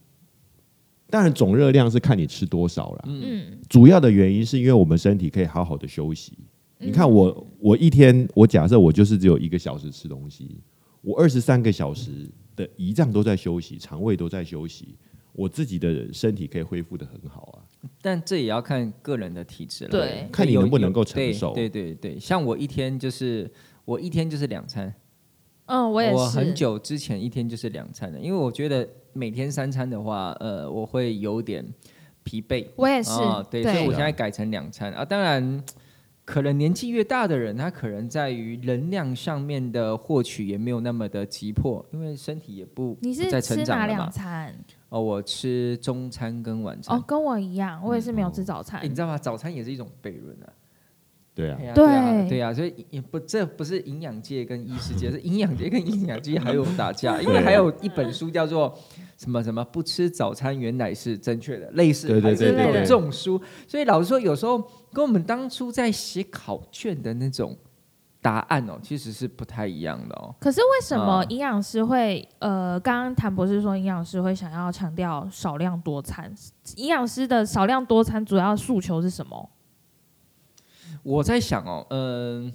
当然总热量是看你吃多少了。嗯。主要的原因是因为我们身体可以好好的休息。你看我，我一天，我假设我就是只有一个小时吃东西，我二十三个小时。的胰脏都在休息，肠胃都在休息，我自己的身体可以恢复的很好啊。但这也要看个人的体质了，对，看你能不能够承受。对对对，像我一天就是我一天就是两餐，嗯，我也是。我很久之前一天就是两餐的，因为我觉得每天三餐的话，呃，我会有点疲惫。我也是，对，所以我现在改成两餐啊。当然。可能年纪越大的人，他可能在于能量上面的获取也没有那么的急迫，因为身体也不你是吃哪两餐？哦，我吃中餐跟晚餐。哦，跟我一样，我也是没有吃早餐。你知道吗？早餐也是一种悖论啊。对啊，对啊，对啊，所以也不，这不是营养界跟医师界，是营养界跟营养界还有打架，因为还有一本书叫做。什么什么不吃早餐原来是正确的，类似对对对对这种书，所以老实说，有时候跟我们当初在写考卷的那种答案哦，其实是不太一样的哦。可是为什么营养师会呃，刚刚谭博士说营养师会想要强调少量多餐？营养师的少量多餐主要诉求是什么？我在想哦，嗯，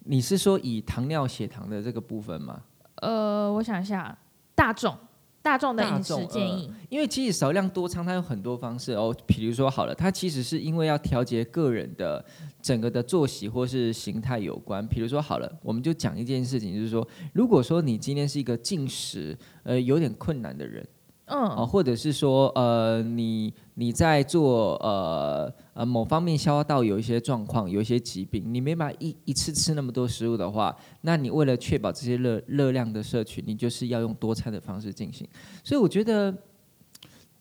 你是说以糖尿血糖的这个部分吗？呃，我想一下，大众。大众的饮食建议，因为其实少量多餐它有很多方式哦，比如说好了，它其实是因为要调节个人的整个的作息或是形态有关。比如说好了，我们就讲一件事情，就是说，如果说你今天是一个进食呃有点困难的人。嗯，啊，或者是说，呃，你你在做呃呃某方面消化道有一些状况，有一些疾病，你没办法一一次吃那么多食物的话，那你为了确保这些热热量的摄取，你就是要用多餐的方式进行。所以我觉得。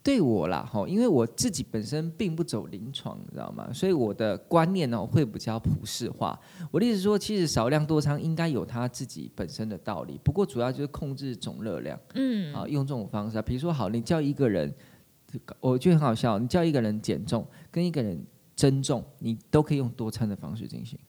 对我啦，哈，因为我自己本身并不走临床，你知道吗？所以我的观念呢会比较普世化。我的意思说，其实少量多餐应该有它自己本身的道理，不过主要就是控制总热量。嗯，啊，用这种方式啊，比如说好，你叫一个人，我觉得很好笑，你叫一个人减重，跟一个人增重，你都可以用多餐的方式进行。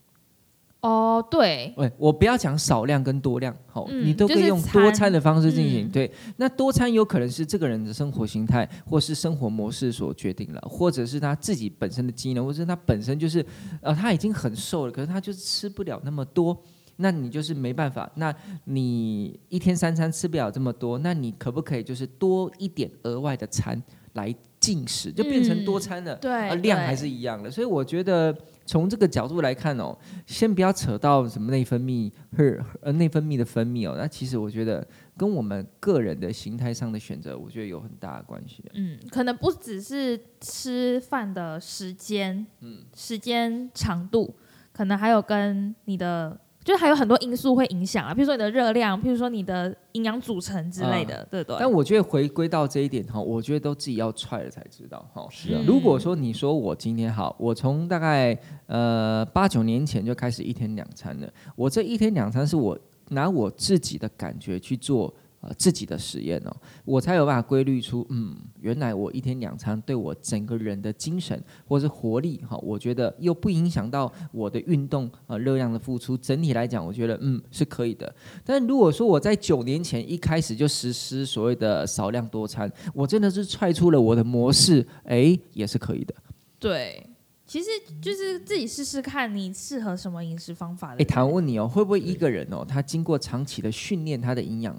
哦，对，喂，我不要讲少量跟多量，好，你都可以用多餐的方式进行。对，那多餐有可能是这个人的生活形态或是生活模式所决定了，或者是他自己本身的机能，或者他本身就是呃他已经很瘦了，可是他就是吃不了那么多，那你就是没办法。那你一天三餐吃不了这么多，那你可不可以就是多一点额外的餐来进食，就变成多餐了？对，量还是一样的。所以我觉得。从这个角度来看哦，先不要扯到什么内分泌或呃内分泌的分泌哦，那其实我觉得跟我们个人的形态上的选择，我觉得有很大的关系。嗯，可能不只是吃饭的时间，嗯，时间长度，可能还有跟你的。就还有很多因素会影响啊，比如说你的热量，比如说你的营养组成之类的，对对？但我觉得回归到这一点哈，我觉得都自己要踹了才知道哈。是啊。如果说你说我今天好，我从大概呃八九年前就开始一天两餐了，我这一天两餐是我拿我自己的感觉去做。自己的实验哦，我才有办法规律出，嗯，原来我一天两餐对我整个人的精神或是活力哈，我觉得又不影响到我的运动呃热量的付出，整体来讲，我觉得嗯是可以的。但如果说我在九年前一开始就实施所谓的少量多餐，我真的是踹出了我的模式，哎，也是可以的。对，其实就是自己试试看你适合什么饮食方法。哎，唐问你哦，会不会一个人哦，他经过长期的训练，他的营养？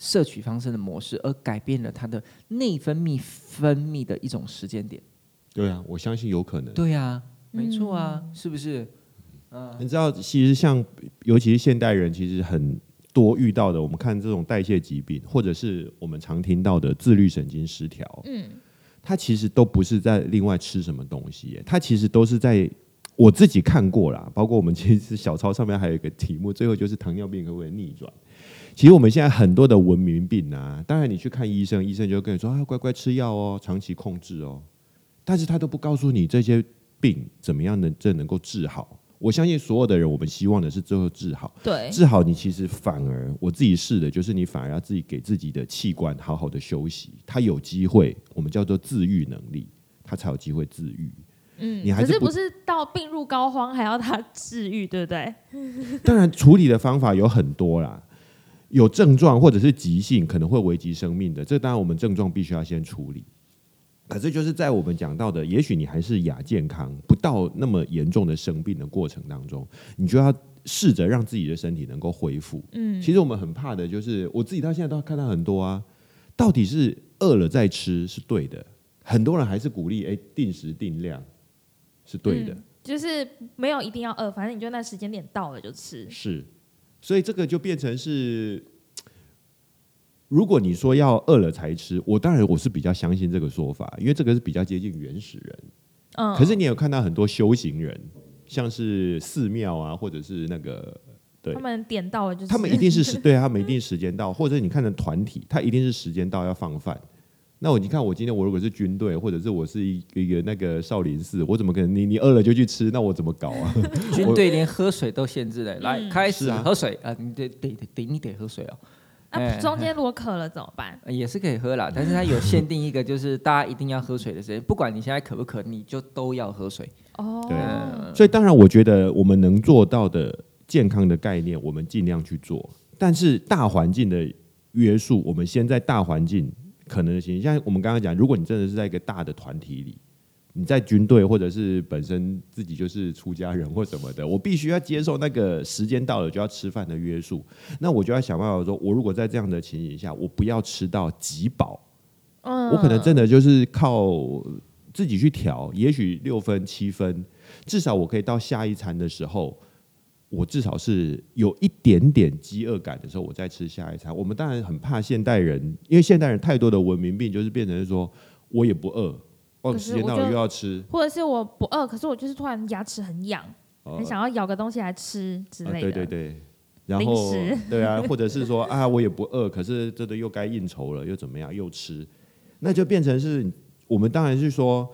摄取方式的模式，而改变了它的内分泌分泌的一种时间点。对啊，我相信有可能。对啊，没错啊，是不是？嗯，你知道，其实像尤其是现代人，其实很多遇到的，我们看这种代谢疾病，或者是我们常听到的自律神经失调，嗯，它其实都不是在另外吃什么东西，它其实都是在我自己看过了，包括我们其实小抄上面还有一个题目，最后就是糖尿病可不可以逆转？其实我们现在很多的文明病啊，当然你去看医生，医生就跟你说啊，乖乖吃药哦，长期控制哦，但是他都不告诉你这些病怎么样能这能够治好。我相信所有的人，我们希望的是最后治好。对，治好你其实反而我自己试的，就是你反而要自己给自己的器官好好的休息，他有机会，我们叫做自愈能力，他才有机会自愈。嗯，你还是不是到病入膏肓还要他治愈，对不对？当然，处理的方法有很多啦，有症状或者是急性可能会危及生命的，这当然我们症状必须要先处理。可是就是在我们讲到的，也许你还是亚健康，不到那么严重的生病的过程当中，你就要试着让自己的身体能够恢复。嗯，其实我们很怕的就是，我自己到现在都看到很多啊，到底是饿了再吃是对的，很多人还是鼓励哎定时定量是对的，就是没有一定要饿，反正你就那时间点到了就吃。是，所以这个就变成是。如果你说要饿了才吃，我当然我是比较相信这个说法，因为这个是比较接近原始人。嗯，可是你有看到很多修行人，像是寺庙啊，或者是那个，对，他们点到了就是，他们一定是时，对他们一定时间到，或者你看的团体，他一定是时间到要放饭。那我你看我今天我如果是军队，或者是我是一一个那个少林寺，我怎么可能你你饿了就去吃？那我怎么搞啊？军队连喝水都限制了，来开始喝水啊！你得得得你得喝水哦。那中间如果渴了怎么办？也是可以喝啦，但是它有限定一个，就是大家一定要喝水的时间。不管你现在渴不渴，你就都要喝水。哦，对。所以当然，我觉得我们能做到的健康的概念，我们尽量去做。但是大环境的约束，我们先在大环境可能性，像我们刚刚讲，如果你真的是在一个大的团体里。你在军队，或者是本身自己就是出家人或什么的，我必须要接受那个时间到了就要吃饭的约束。那我就要想办法说，我如果在这样的情形下，我不要吃到极饱，我可能真的就是靠自己去调，也许六分七分，至少我可以到下一餐的时候，我至少是有一点点饥饿感的时候，我再吃下一餐。我们当然很怕现代人，因为现代人太多的文明病，就是变成是说我也不饿。哦，时间到了又要吃，或者是我不饿，可是我就是突然牙齿很痒，很想要咬个东西来吃之类的。对对对，然后对啊，或者是说啊，我也不饿，可是真的又该应酬了，又怎么样，又吃，那就变成是我们当然是说，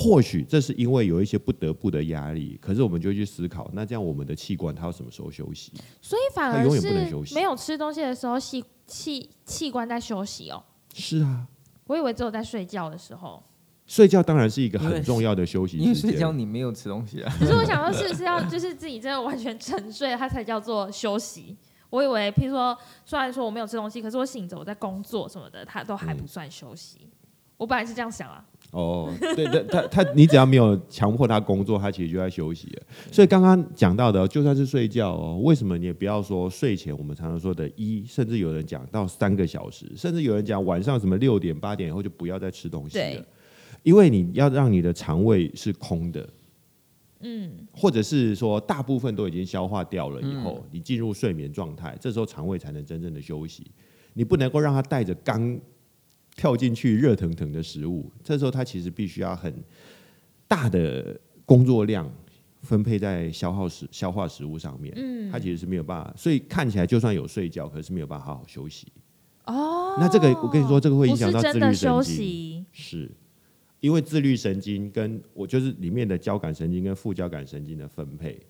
或许这是因为有一些不得不的压力，可是我们就去思考，那这样我们的器官它要什么时候休息？所以反而是没有吃东西的时候，器器器官在休息哦。是啊，我以为只有在睡觉的时候。睡觉当然是一个很重要的休息因为睡觉你没有吃东西啊。可是我想说，是不是要就是自己真的完全沉睡，它才叫做休息。我以为，譬如说，虽然说我没有吃东西，可是我醒着我在工作什么的，它都还不算休息。我本来是这样想啊。哦，对对，他他你只要没有强迫他工作，他其实就在休息了。所以刚刚讲到的，就算是睡觉哦，为什么你也不要说睡前？我们常常说的一，甚至有人讲到三个小时，甚至有人讲晚上什么六点八点以后就不要再吃东西了。因为你要让你的肠胃是空的，嗯，或者是说大部分都已经消化掉了以后，你进入睡眠状态，这时候肠胃才能真正的休息。你不能够让它带着刚跳进去热腾腾的食物，这时候它其实必须要很大的工作量分配在消耗食消化食物上面，嗯，它其实是没有办法。所以看起来就算有睡觉，可是没有办法好好休息。哦，那这个我跟你说，这个会影响到自律神经，是。因为自律神经跟我就是里面的交感神经跟副交感神经的分配，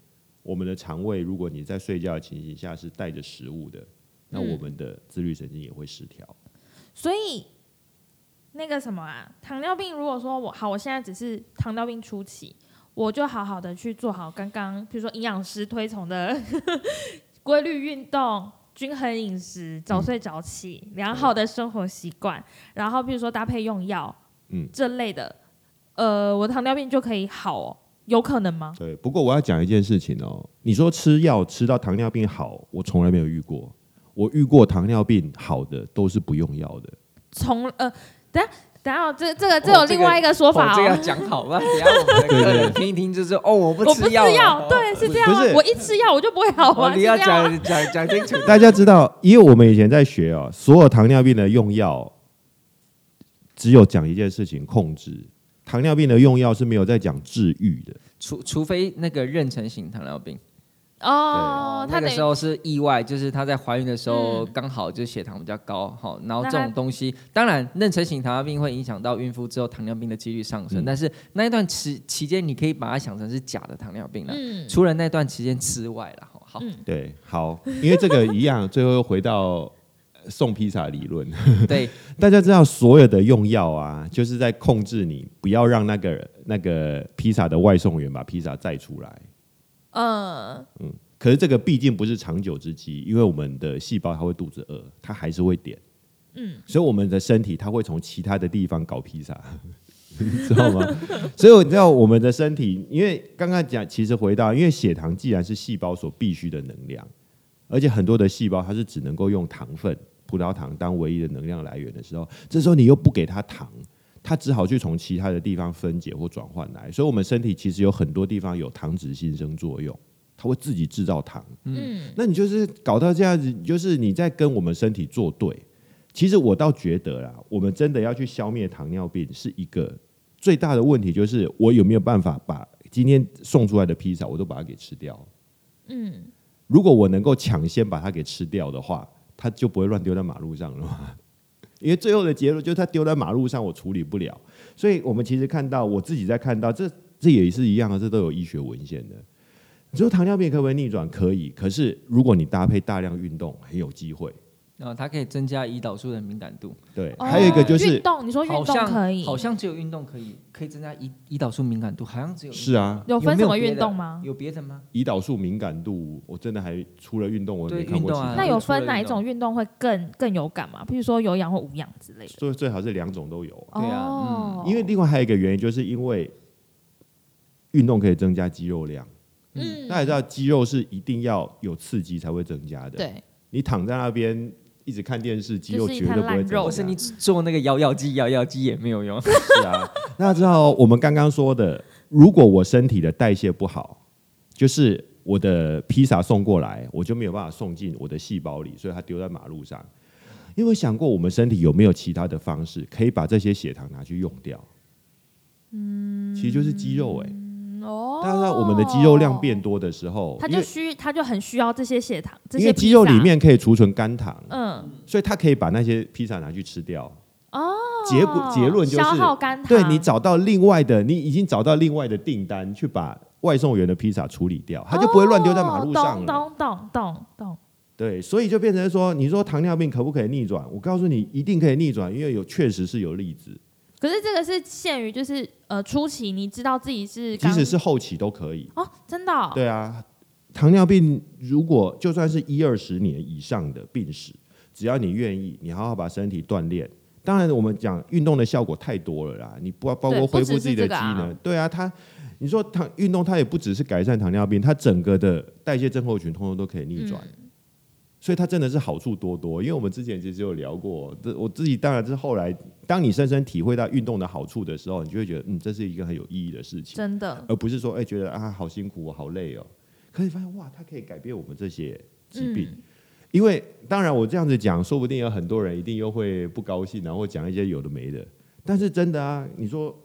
我们的肠胃如果你在睡觉的情形下是带着食物的，那我们的自律神经也会失调。所以那个什么啊，糖尿病如果说我好，我现在只是糖尿病初期，我就好好的去做好刚刚比如说营养师推崇的 规律运动、均衡饮食、早睡早起、良好的生活习惯，然后比如说搭配用药。嗯，这类的，呃，我的糖尿病就可以好哦，有可能吗？对，不过我要讲一件事情哦，你说吃药吃到糖尿病好，我从来没有遇过，我遇过糖尿病好的都是不用药的。从呃，等下等下，这这个这有另外一个说法哦，这个要讲好吧？等下我们客人听一听，就是哦，我不吃药，对，是这样，不是我一吃药我就不会好了？你要讲讲讲清楚。大家知道，因为我们以前在学哦，所有糖尿病的用药。只有讲一件事情，控制糖尿病的用药是没有在讲治愈的。除除非那个妊娠型糖尿病。哦，那个时候是意外，就是她在怀孕的时候刚好就血糖比较高，好，然后这种东西，当然妊娠型糖尿病会影响到孕妇之后糖尿病的几率上升，但是那一段期期间你可以把它想成是假的糖尿病了，除了那段期间之外了，好，对，好，因为这个一样，最后又回到送披萨理论，对，大家知道所有的用药啊，就是在控制你不要让那个那个披萨的外送员把披萨载出来。嗯嗯，可是这个毕竟不是长久之计，因为我们的细胞它会肚子饿，它还是会点，嗯，所以我们的身体它会从其他的地方搞披萨，你知道吗？所以你知道我们的身体，因为刚刚讲，其实回到，因为血糖既然是细胞所必须的能量，而且很多的细胞它是只能够用糖分、葡萄糖当唯一的能量来源的时候，这时候你又不给它糖。它只好去从其他的地方分解或转换来，所以，我们身体其实有很多地方有糖脂新生作用，它会自己制造糖。嗯，那你就是搞到这样子，就是你在跟我们身体作对。其实我倒觉得啦，我们真的要去消灭糖尿病，是一个最大的问题，就是我有没有办法把今天送出来的披萨，我都把它给吃掉。嗯，如果我能够抢先把它给吃掉的话，它就不会乱丢在马路上了嘛。因为最后的结论就是他丢在马路上，我处理不了。所以我们其实看到，我自己在看到，这这也是一样的，这都有医学文献的。你说糖尿病可不可以逆转？可以。可是如果你搭配大量运动，很有机会。然后它可以增加胰岛素的敏感度。对，还有一个就是运动。你说运动可以？好像只有运动可以，可以增加胰胰岛素敏感度，好像只有。是啊。有分什么运动吗？有别的吗？胰岛素敏感度，我真的还除了运动，我没看过其他。那有分哪一种运动会更更有感吗？譬如说有氧或无氧之类的。最最好是两种都有。对啊，因为另外还有一个原因，就是因为运动可以增加肌肉量。嗯。大家知道，肌肉是一定要有刺激才会增加的。对。你躺在那边。一直看电视，肌肉绝对不会长。不是你做那个摇摇机，摇摇机也没有用。是啊，那之后我们刚刚说的，如果我身体的代谢不好，就是我的披萨送过来，我就没有办法送进我的细胞里，所以它丢在马路上。因为想过我们身体有没有其他的方式可以把这些血糖拿去用掉？嗯，其实就是肌肉哎。哦，但是我们的肌肉量变多的时候，它就需，它就很需要这些血糖，因为肌肉里面可以储存肝糖，嗯，所以它可以把那些披萨拿去吃掉。哦，结果结论就是消耗肝糖，对你找到另外的，你已经找到另外的订单去把外送员的披萨处理掉，它就不会乱丢在马路上了。懂懂懂懂。对，所以就变成说，你说糖尿病可不可以逆转？我告诉你，一定可以逆转，因为有确实是有例子。可是这个是限于就是呃初期，你知道自己是，即使是后期都可以哦，真的。对啊，糖尿病如果就算是一二十年以上的病史，只要你愿意，你好好把身体锻炼。当然，我们讲运动的效果太多了啦，你不包括恢复自己的机能。对啊，它你说糖运动，它也不只是改善糖尿病，它整个的代谢症候群通通都可以逆转。所以它真的是好处多多，因为我们之前其实有聊过，这我自己当然是后来，当你深深体会到运动的好处的时候，你就会觉得，嗯，这是一个很有意义的事情，真的，而不是说，哎，觉得啊，好辛苦，我好累哦。可以发现，哇，它可以改变我们这些疾病。因为当然我这样子讲，说不定有很多人一定又会不高兴，然后讲一些有的没的。但是真的啊，你说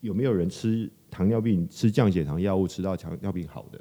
有没有人吃糖尿病吃降血糖药物吃到糖尿病好的？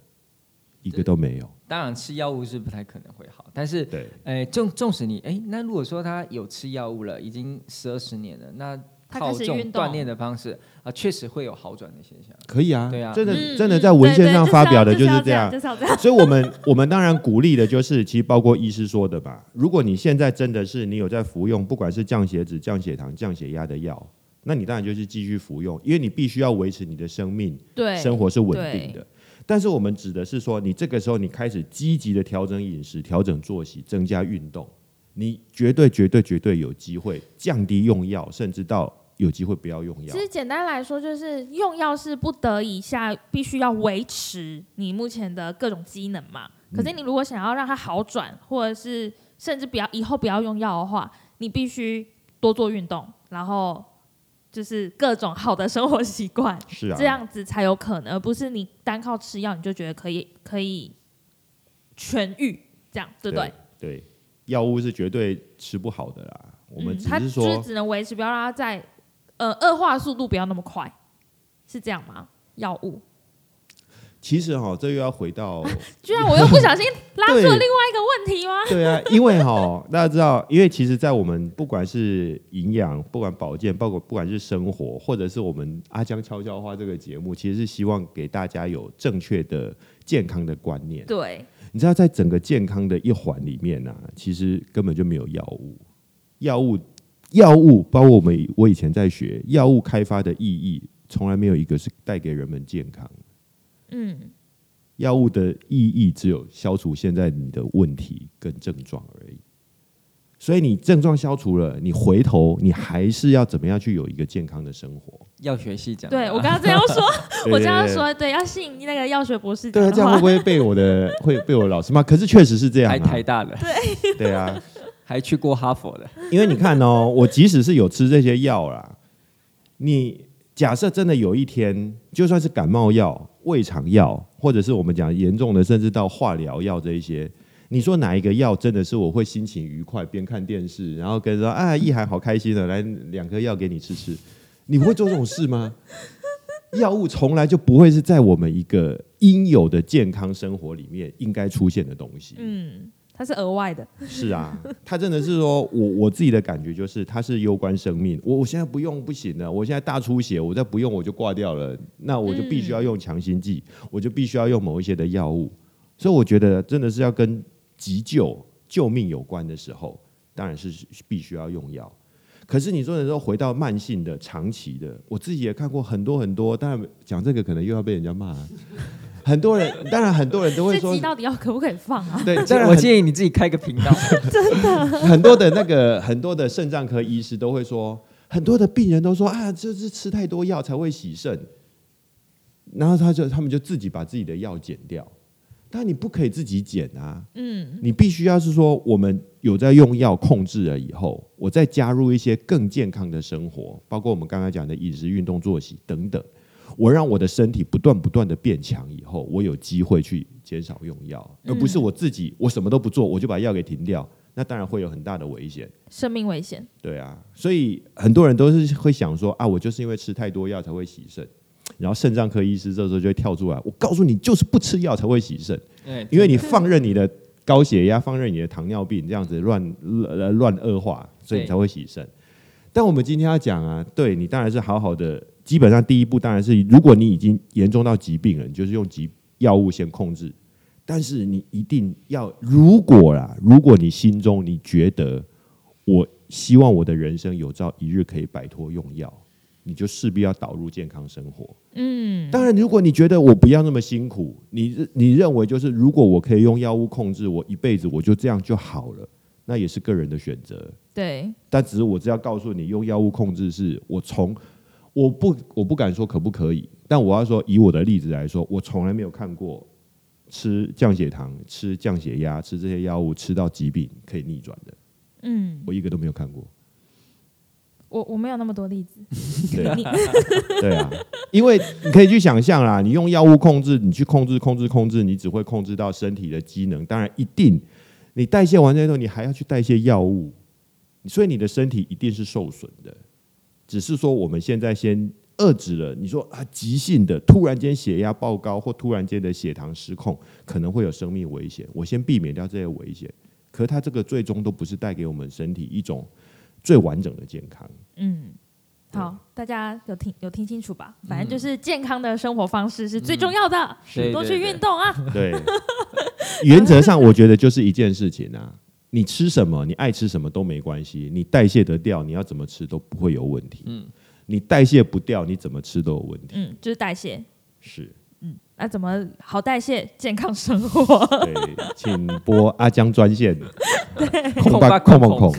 一个都没有。当然吃药物是不太可能会好，但是，哎，纵纵使你哎，那如果说他有吃药物了，已经十二十年了，那靠这种锻炼的方式啊，确实会有好转的现象。可以啊，对啊，真的真的在文献上发表的就是这样。所以，我们我们当然鼓励的就是，其实包括医师说的吧，如果你现在真的是你有在服用，不管是降血脂、降血糖、降血压的药，那你当然就是继续服用，因为你必须要维持你的生命，对，生活是稳定的。但是我们指的是说，你这个时候你开始积极的调整饮食、调整作息、增加运动，你绝对绝对绝对有机会降低用药，甚至到有机会不要用药。其实简单来说，就是用药是不得已下必须要维持你目前的各种机能嘛。可是你如果想要让它好转，或者是甚至不要以后不要用药的话，你必须多做运动，然后。就是各种好的生活习惯，是啊，这样子才有可能，而不是你单靠吃药你就觉得可以可以痊愈，这样对不对？对，药物是绝对吃不好的啦。我们只是说，只能维持，不要让它在呃恶化速度不要那么快，是这样吗？药物其实哈，这又要回到，居然我又不小心拉出了另外一个问题吗？对啊，因为哈，大家知道，因为其实，在我们不管是营养，不管保健，包括不管是生活，或者是我们阿江悄悄话这个节目，其实是希望给大家有正确的健康的观念。对，你知道，在整个健康的一环里面呢，其实根本就没有药物，药物，药物，包括我们我以前在学药物开发的意义，从来没有一个是带给人们健康。嗯，药物的意义只有消除现在你的问题跟症状而已。所以你症状消除了，你回头你还是要怎么样去有一个健康的生活？药学系讲，对我刚刚这样说，我这样说，对，要信那个药学博士。对啊，这样会不会被我的会被我老师骂？可是确实是这样，还太大了。对对啊，还去过哈佛的。因为你看哦，我即使是有吃这些药啦，你假设真的有一天，就算是感冒药。胃肠药，或者是我们讲严重的，甚至到化疗药这一些，你说哪一个药真的是我会心情愉快，边看电视，然后跟说啊，意涵好开心的，来两颗药给你吃吃，你会做这种事吗？药物从来就不会是在我们一个应有的健康生活里面应该出现的东西。嗯。它是额外的，是啊，它真的是说，我我自己的感觉就是，它是攸关生命。我我现在不用不行了，我现在大出血，我再不用我就挂掉了，那我就必须要用强心剂，我就必须要用某一些的药物。所以我觉得真的是要跟急救救命有关的时候，当然是必须要用药。可是你说的时候回到慢性的、长期的，我自己也看过很多很多，当然讲这个可能又要被人家骂。很多人，当然很多人都会说，到底要可不可以放啊？对，我建议你自己开个频道。真的，很多的那个很多的肾脏科医师都会说，很多的病人都说啊，就是吃太多药才会洗肾，然后他就他们就自己把自己的药减掉，但你不可以自己减啊，嗯，你必须要是说我们有在用药控制了以后，我再加入一些更健康的生活，包括我们刚刚讲的饮食、运动、作息等等。我让我的身体不断不断的变强，以后我有机会去减少用药，而不是我自己我什么都不做，我就把药给停掉，那当然会有很大的危险，生命危险。对啊，所以很多人都是会想说啊，我就是因为吃太多药才会洗肾，然后肾脏科医师这时候就会跳出来，我告诉你，就是不吃药才会洗肾，因为你放任你的高血压，放任你的糖尿病这样子乱乱恶化，所以你才会洗肾。但我们今天要讲啊，对你当然是好好的。基本上第一步当然是，如果你已经严重到疾病了，你就是用疾药物先控制。但是你一定要，如果啦，如果你心中你觉得，我希望我的人生有朝一日可以摆脱用药，你就势必要导入健康生活。嗯，当然，如果你觉得我不要那么辛苦，你你认为就是如果我可以用药物控制，我一辈子我就这样就好了，那也是个人的选择。对，但只是我只要告诉你，用药物控制是我从。我不，我不敢说可不可以，但我要说，以我的例子来说，我从来没有看过吃降血糖、吃降血压、吃这些药物吃到疾病可以逆转的。嗯，我一个都没有看过。我我没有那么多例子。对对啊，因为你可以去想象啦，你用药物控制，你去控制、控制、控制，你只会控制到身体的机能。当然，一定你代谢完之后，你还要去代谢药物，所以你的身体一定是受损的。只是说，我们现在先遏制了。你说啊，急性的突然间血压爆高，或突然间的血糖失控，可能会有生命危险。我先避免掉这些危险。可是它这个最终都不是带给我们身体一种最完整的健康。嗯，好，大家有听有听清楚吧？反正就是健康的生活方式是最重要的，多去运动啊。对，原则上我觉得就是一件事情啊。你吃什么，你爱吃什么都没关系，你代谢得掉，你要怎么吃都不会有问题。嗯，你代谢不掉，你怎么吃都有问题。嗯，就是代谢。是。嗯，那怎么好代谢健康生活？对，请拨阿江专线。对，空吧空空空。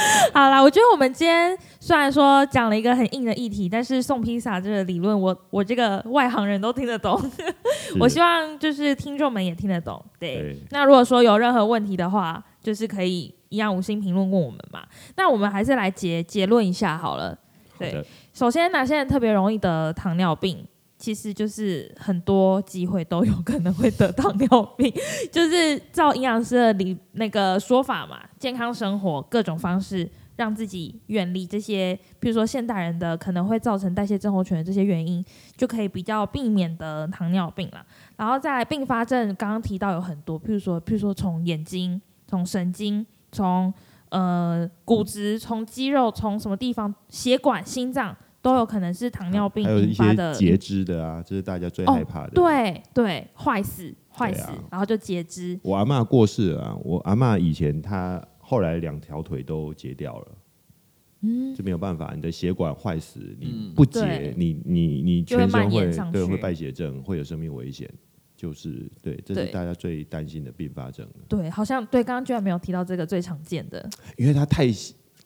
好啦，我觉得我们今天虽然说讲了一个很硬的议题，但是送披萨这个理论，我我这个外行人都听得懂。我希望就是听众们也听得懂。对，那如果说有任何问题的话，就是可以一样五星评论问我们嘛。那我们还是来结结论一下好了。对，首先哪些人特别容易得糖尿病？其实就是很多机会都有可能会得糖尿病，就是照营养师的理那个说法嘛，健康生活各种方式。让自己远离这些，比如说现代人的可能会造成代谢症候群的这些原因，就可以比较避免得糖尿病了。然后再来并发症，刚刚提到有很多，譬如说，譬如说从眼睛、从神经、从呃骨质、从肌肉、从什么地方、血管、心脏。都有可能是糖尿病引发的截肢的啊，这是大家最害怕的。对对，坏死坏死，然后就截肢。我阿妈过世了，我阿妈以前她后来两条腿都截掉了，嗯，这没有办法，你的血管坏死，你不截，你你你全身会对会败血症，会有生命危险，就是对，这是大家最担心的并发症。对，好像对，刚刚居然没有提到这个最常见的，因为它太。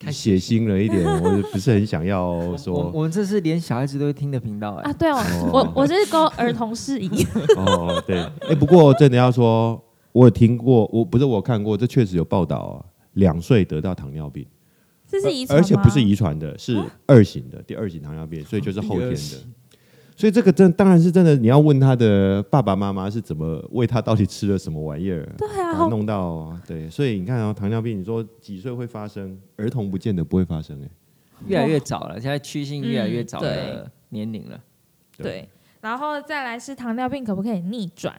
太血腥了一点，我不是很想要说。我们这是连小孩子都会听的频道哎。啊，对哦，我我是跟儿童适宜。哦，对，哎，不过真的要说，我有听过，我不是我看过，这确实有报道啊，两岁得到糖尿病，这是遗传，而且不是遗传的，是二型的，第二型糖尿病，所以就是后天的。所以这个真当然是真的，你要问他的爸爸妈妈是怎么喂他，到底吃了什么玩意儿？对啊，弄到对，所以你看啊，糖尿病，你说几岁会发生？儿童不见得不会发生，哎，越来越早了，现在趋性越来越早的年龄了。对，然后再来是糖尿病可不可以逆转？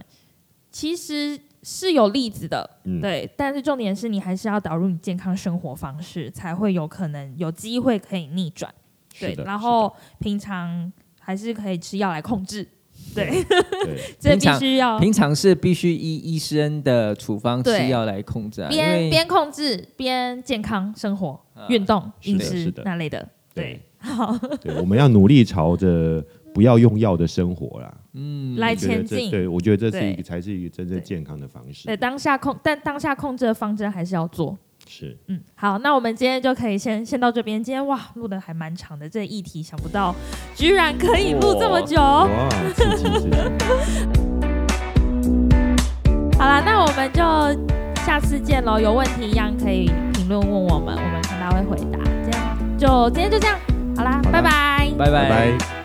其实是有例子的，对，但是重点是你还是要导入你健康生活方式，才会有可能有机会可以逆转。对，然后平常。还是可以吃药来控制，对，这必须要。平常是必须依医生的处方吃药来控制，边边控制边健康生活、运动、饮食那类的，对，好，对，我们要努力朝着不要用药的生活啦，嗯，来前进，对我觉得这是一个才是一个真正健康的方式，对，当下控，但当下控制的方针还是要做。是，嗯，好，那我们今天就可以先先到这边。今天哇，录的还蛮长的，这议题想不到居然可以录这么久。哇，好啦，那我们就下次见喽。有问题一样可以评论问我们，我们看到会回答。这样就今天就这样，好啦，拜拜，拜拜。